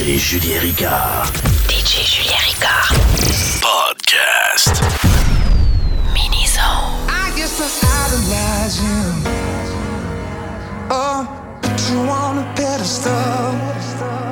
DJ Julien Ricard. DJ Julien Ricard. Podcast. Mini Zone. I guess I idolize oh, you. Oh, put you on a pedestal.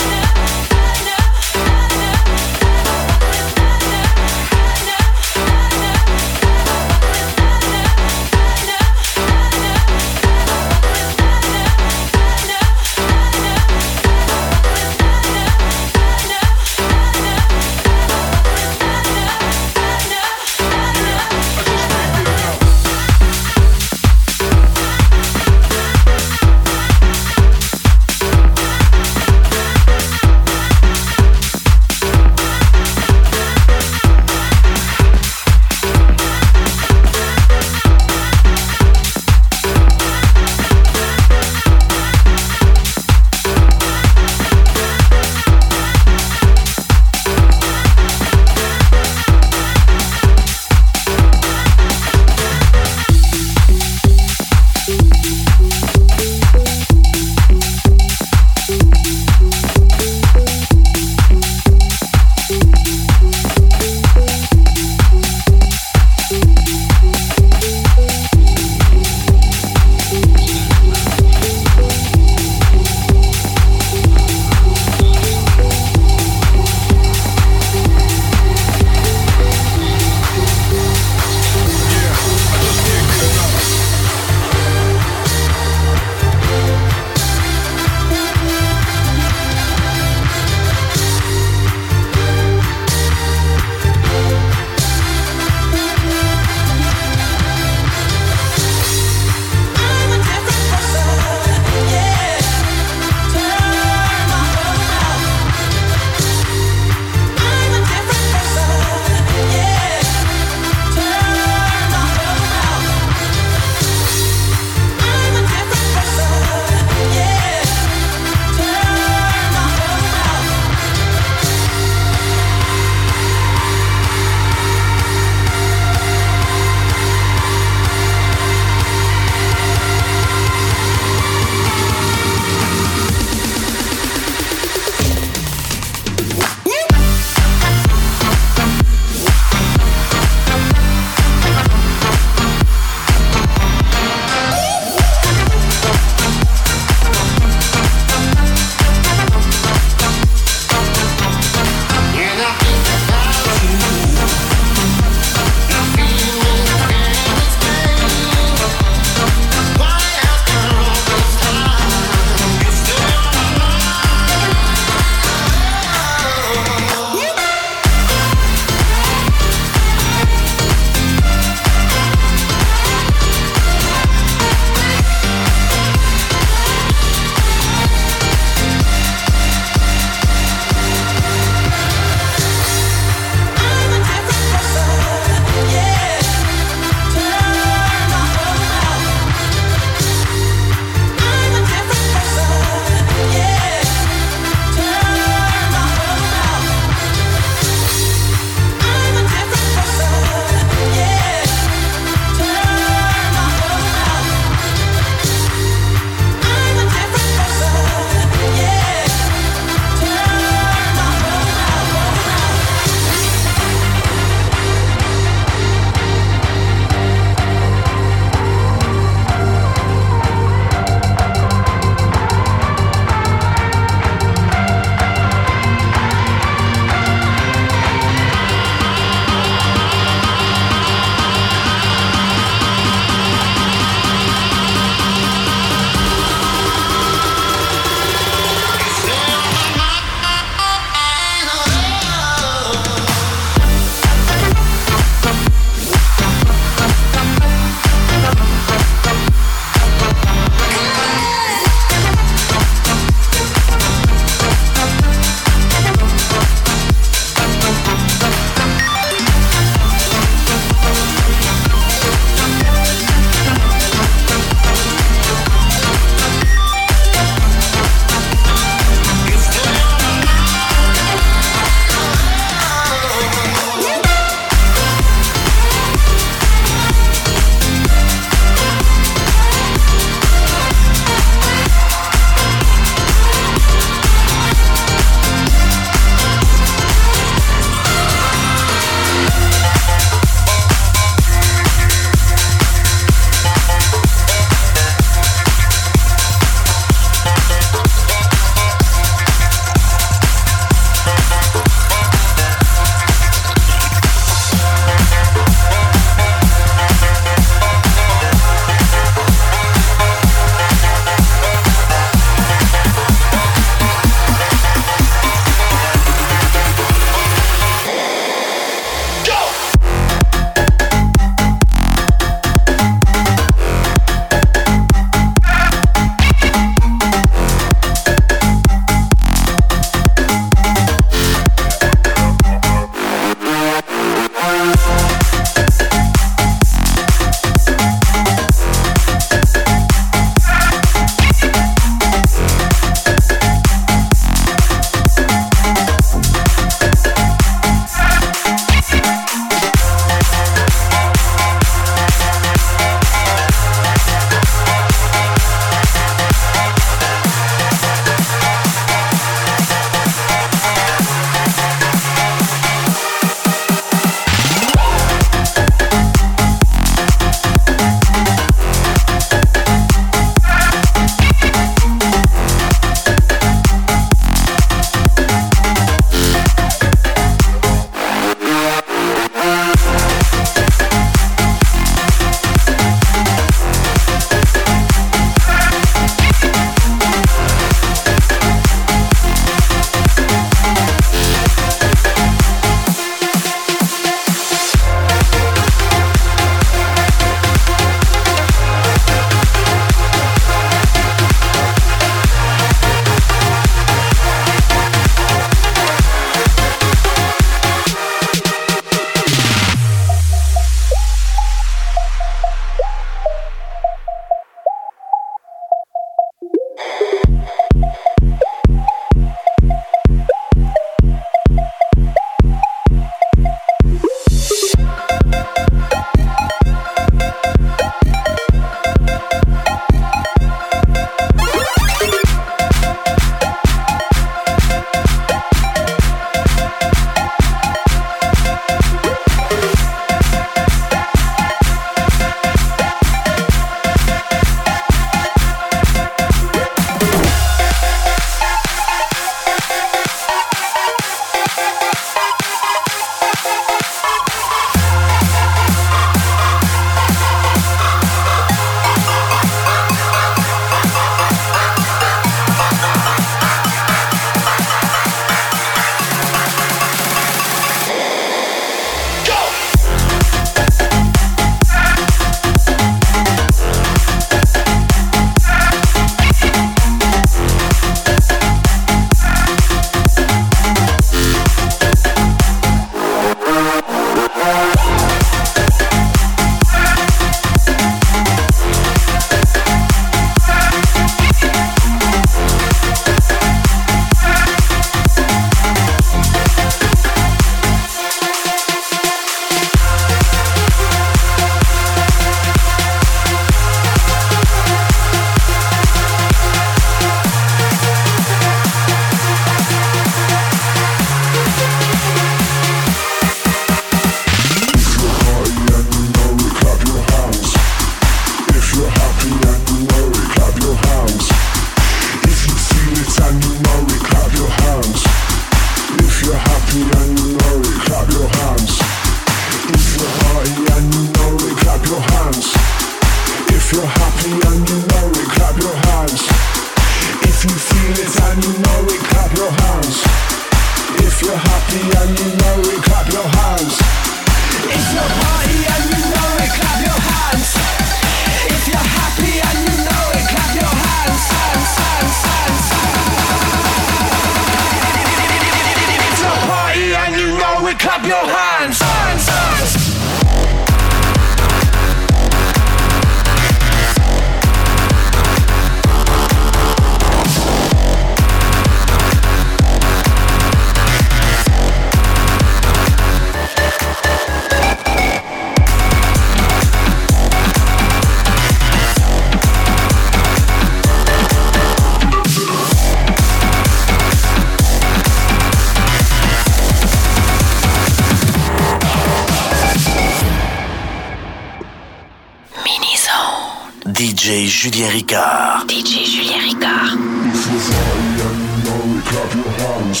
Julien Ricard. DJ Julien Ricard. If you're sorry and you know it, clap your hands.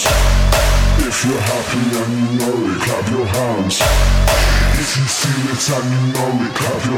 If you're happy and you know it, clap your hands. If you feel it and you know it, clap your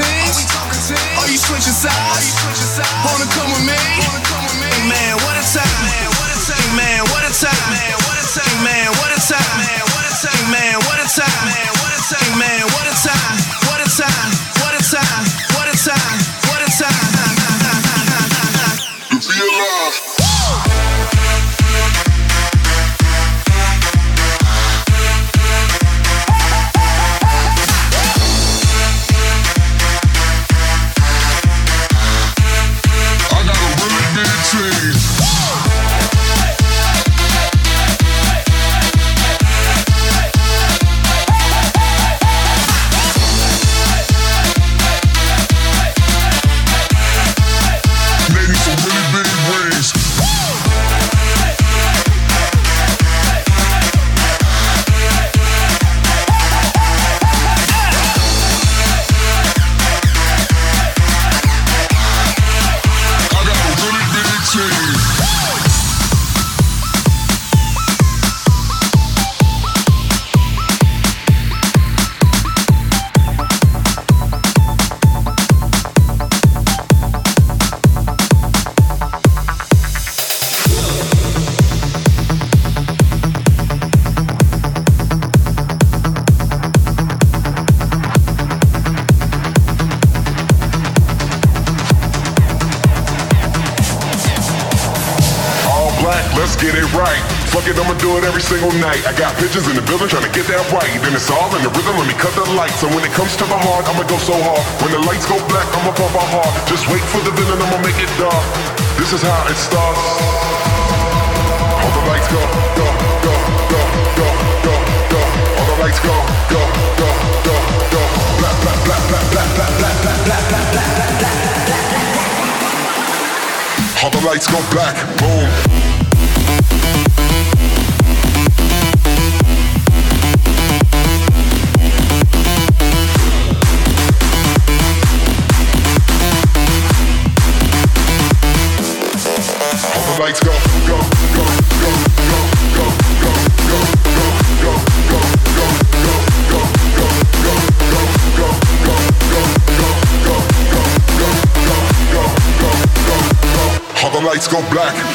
talking teams? Are you switching sides? Night. I got bitches in the building trying to get that right. Then it's all in the rhythm, let me cut the lights. And when it comes to the heart, I'ma go so hard. When the lights go black, I'ma pump my heart. Just wait for the villain, I'ma make it dark. This is how it starts. All the lights go, go, go, go, go, go, go. All the lights go, go, go, go, go. Black, black, black, black, black, black, black, black, black, black, black, black, black. All the lights go black, boom. black.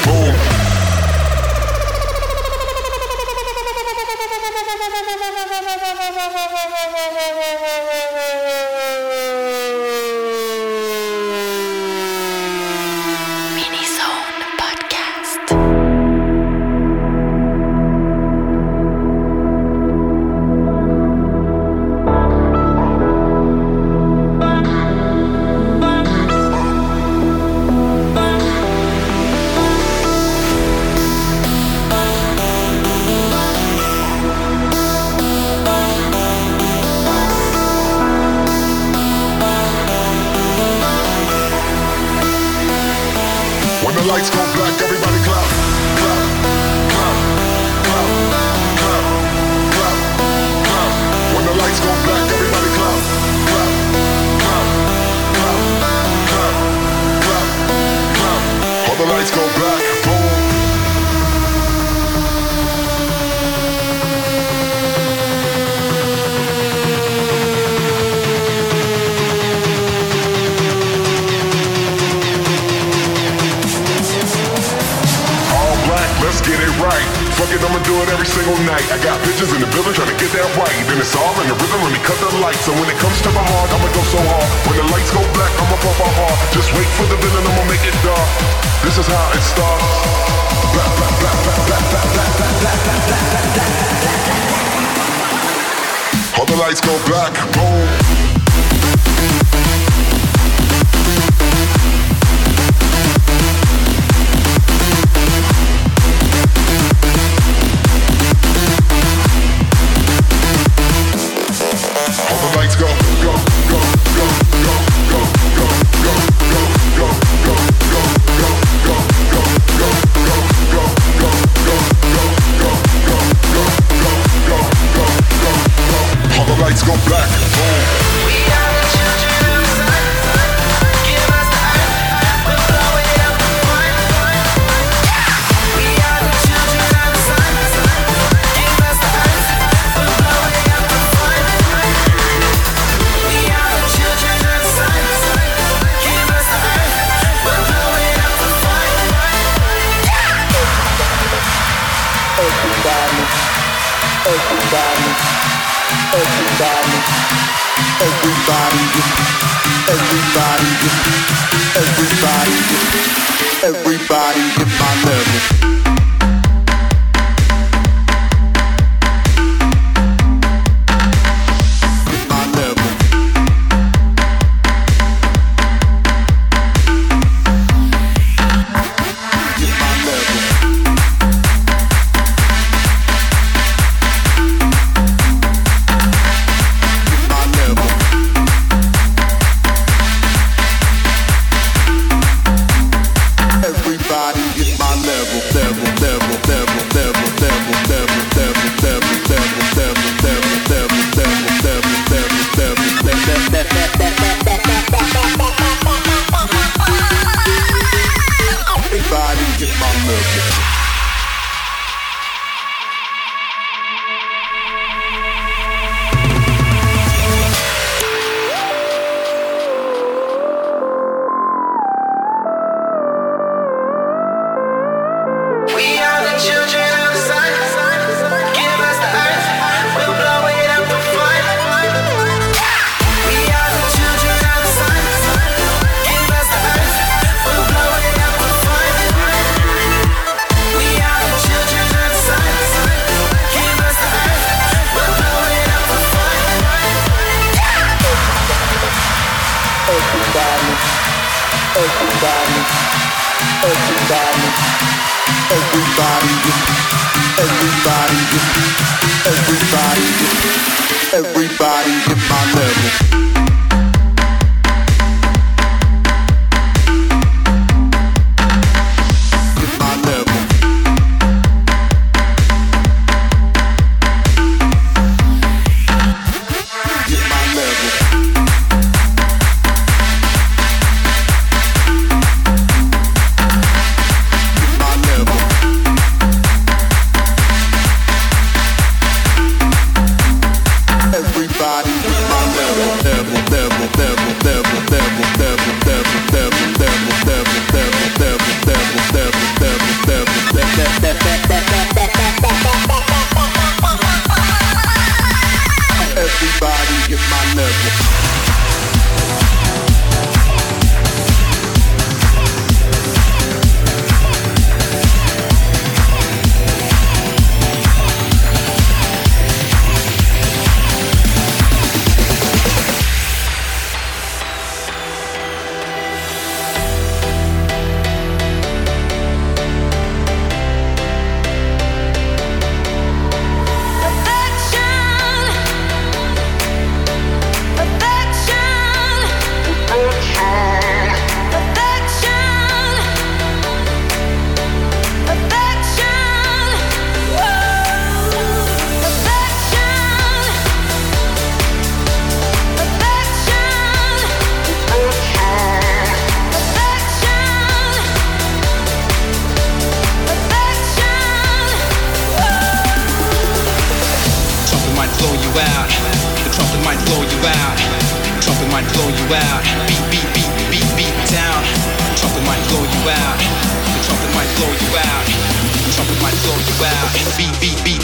it every single night. I got bitches in the building trying to get that right. Then it's all in the rhythm, let me cut the lights. So when it comes to my heart, I'ma go so hard. When the lights go black, I'ma pop my heart. Just wait for the villain, I'ma make it dark. This is how it starts. All the lights go black. Everybody hit my level. everybody everybody everybody everybody my level. blow you out. B.